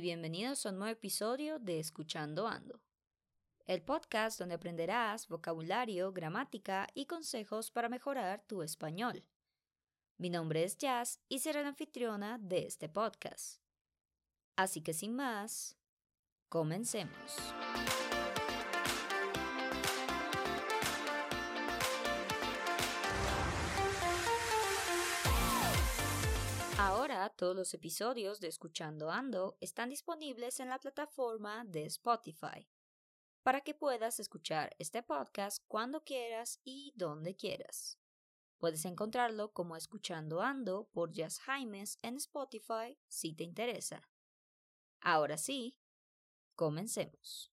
bienvenidos a un nuevo episodio de Escuchando Ando, el podcast donde aprenderás vocabulario, gramática y consejos para mejorar tu español. Mi nombre es Jazz y seré la anfitriona de este podcast. Así que sin más, comencemos. Todos los episodios de Escuchando Ando están disponibles en la plataforma de Spotify para que puedas escuchar este podcast cuando quieras y donde quieras. Puedes encontrarlo como Escuchando Ando por Jazz Jaimes en Spotify si te interesa. Ahora sí, comencemos.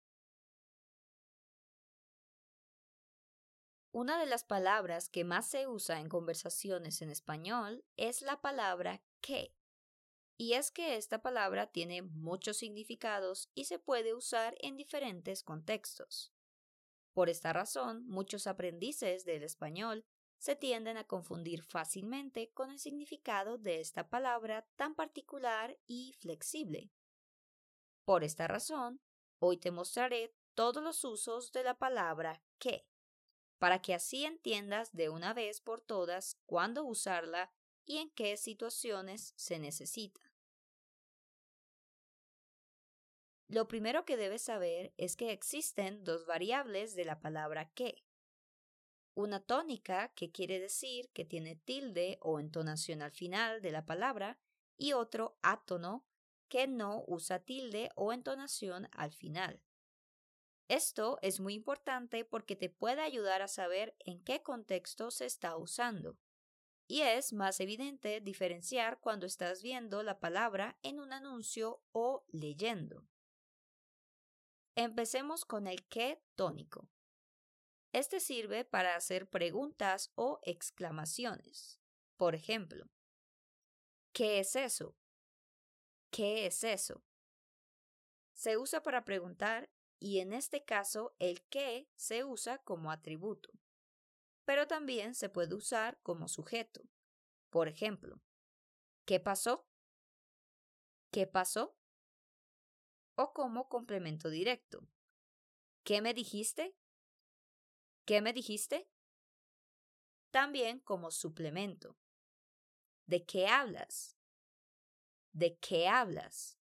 Una de las palabras que más se usa en conversaciones en español es la palabra que. Y es que esta palabra tiene muchos significados y se puede usar en diferentes contextos. Por esta razón, muchos aprendices del español se tienden a confundir fácilmente con el significado de esta palabra tan particular y flexible. Por esta razón, hoy te mostraré todos los usos de la palabra que para que así entiendas de una vez por todas cuándo usarla y en qué situaciones se necesita. Lo primero que debes saber es que existen dos variables de la palabra que. Una tónica, que quiere decir que tiene tilde o entonación al final de la palabra, y otro átono, que no usa tilde o entonación al final. Esto es muy importante porque te puede ayudar a saber en qué contexto se está usando. Y es más evidente diferenciar cuando estás viendo la palabra en un anuncio o leyendo. Empecemos con el qué tónico. Este sirve para hacer preguntas o exclamaciones. Por ejemplo, ¿qué es eso? ¿Qué es eso? Se usa para preguntar y en este caso el que se usa como atributo, pero también se puede usar como sujeto. Por ejemplo, ¿qué pasó? ¿Qué pasó? O como complemento directo. ¿Qué me dijiste? ¿Qué me dijiste? También como suplemento. ¿De qué hablas? ¿De qué hablas?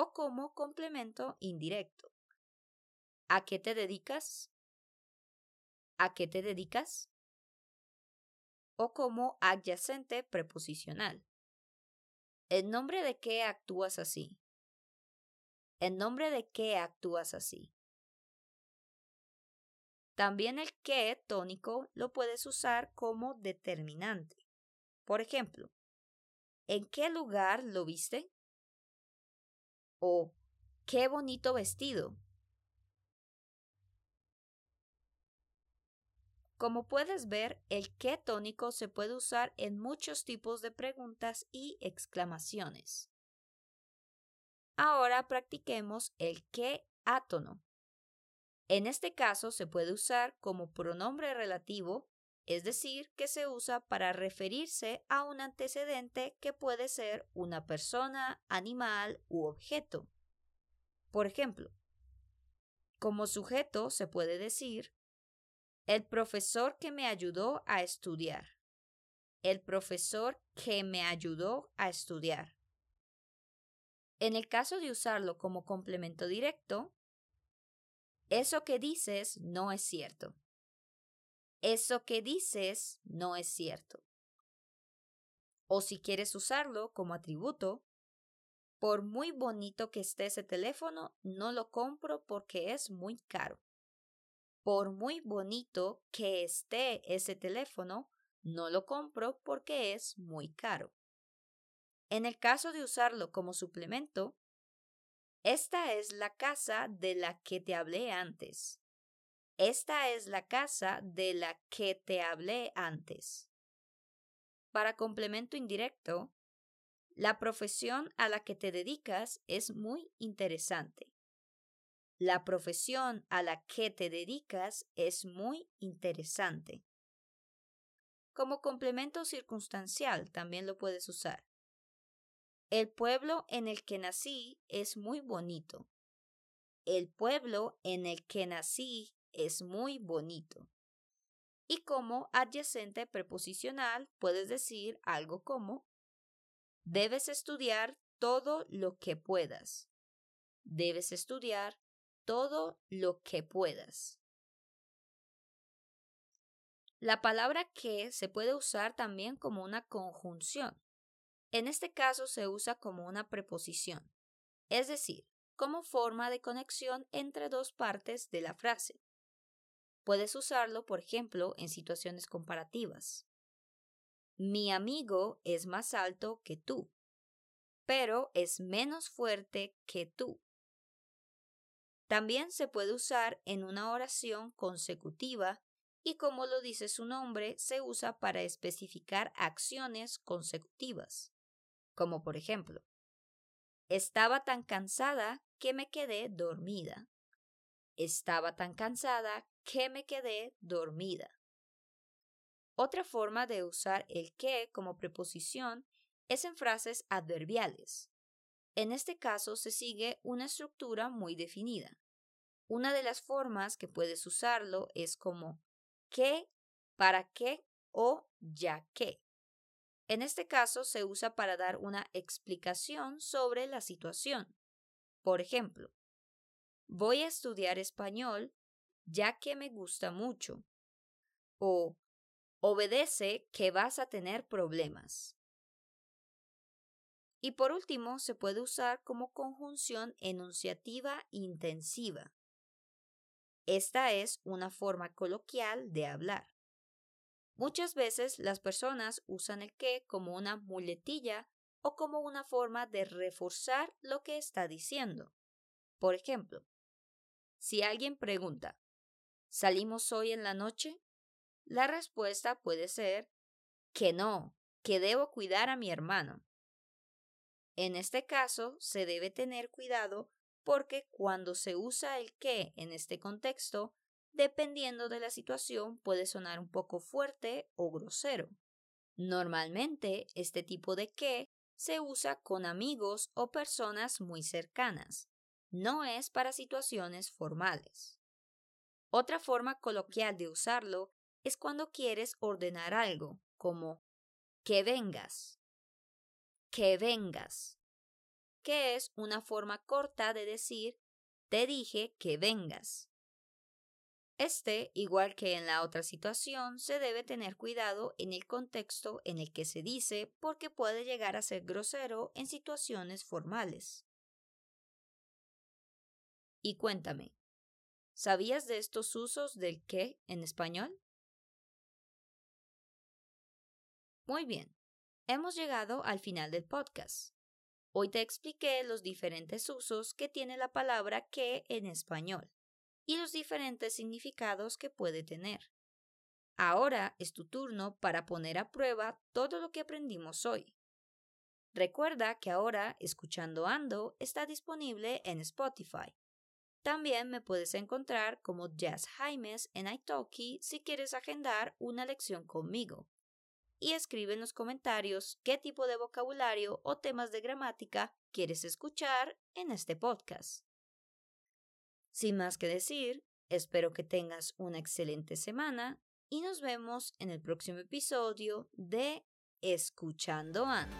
o como complemento indirecto. ¿A qué te dedicas? ¿A qué te dedicas? O como adyacente preposicional. ¿En nombre de qué actúas así? ¿En nombre de qué actúas así? También el que tónico lo puedes usar como determinante. Por ejemplo, ¿en qué lugar lo viste? o qué bonito vestido. Como puedes ver, el qué tónico se puede usar en muchos tipos de preguntas y exclamaciones. Ahora practiquemos el qué átono. En este caso se puede usar como pronombre relativo, es decir, que se usa para referirse a un antecedente que puede ser una persona, animal u objeto. Por ejemplo, como sujeto se puede decir el profesor que me ayudó a estudiar. El profesor que me ayudó a estudiar. En el caso de usarlo como complemento directo, eso que dices no es cierto. Eso que dices no es cierto. O si quieres usarlo como atributo, por muy bonito que esté ese teléfono, no lo compro porque es muy caro. Por muy bonito que esté ese teléfono, no lo compro porque es muy caro. En el caso de usarlo como suplemento, esta es la casa de la que te hablé antes. Esta es la casa de la que te hablé antes. Para complemento indirecto, la profesión a la que te dedicas es muy interesante. La profesión a la que te dedicas es muy interesante. Como complemento circunstancial también lo puedes usar. El pueblo en el que nací es muy bonito. El pueblo en el que nací es muy bonito. Y como adyacente preposicional puedes decir algo como Debes estudiar todo lo que puedas. Debes estudiar todo lo que puedas. La palabra que se puede usar también como una conjunción. En este caso se usa como una preposición, es decir, como forma de conexión entre dos partes de la frase. Puedes usarlo, por ejemplo, en situaciones comparativas. Mi amigo es más alto que tú, pero es menos fuerte que tú. También se puede usar en una oración consecutiva y como lo dice su nombre, se usa para especificar acciones consecutivas, como por ejemplo, estaba tan cansada que me quedé dormida. Estaba tan cansada que me quedé dormida. Otra forma de usar el que como preposición es en frases adverbiales. En este caso se sigue una estructura muy definida. Una de las formas que puedes usarlo es como qué, para qué o ya que. En este caso se usa para dar una explicación sobre la situación. Por ejemplo, voy a estudiar español ya que me gusta mucho. O obedece que vas a tener problemas. Y por último, se puede usar como conjunción enunciativa intensiva. Esta es una forma coloquial de hablar. Muchas veces las personas usan el que como una muletilla o como una forma de reforzar lo que está diciendo. Por ejemplo, si alguien pregunta, ¿salimos hoy en la noche? La respuesta puede ser que no, que debo cuidar a mi hermano. En este caso, se debe tener cuidado porque cuando se usa el que en este contexto, dependiendo de la situación, puede sonar un poco fuerte o grosero. Normalmente, este tipo de que se usa con amigos o personas muy cercanas. No es para situaciones formales. Otra forma coloquial de usarlo es cuando quieres ordenar algo, como que vengas, que vengas que es una forma corta de decir te dije que vengas. Este, igual que en la otra situación, se debe tener cuidado en el contexto en el que se dice porque puede llegar a ser grosero en situaciones formales. Y cuéntame, ¿sabías de estos usos del que en español? Muy bien, hemos llegado al final del podcast. Hoy te expliqué los diferentes usos que tiene la palabra que en español y los diferentes significados que puede tener. Ahora es tu turno para poner a prueba todo lo que aprendimos hoy. Recuerda que ahora Escuchando Ando está disponible en Spotify. También me puedes encontrar como Jazz Jaimes en Italki si quieres agendar una lección conmigo y escribe en los comentarios qué tipo de vocabulario o temas de gramática quieres escuchar en este podcast. Sin más que decir, espero que tengas una excelente semana y nos vemos en el próximo episodio de Escuchando Ando.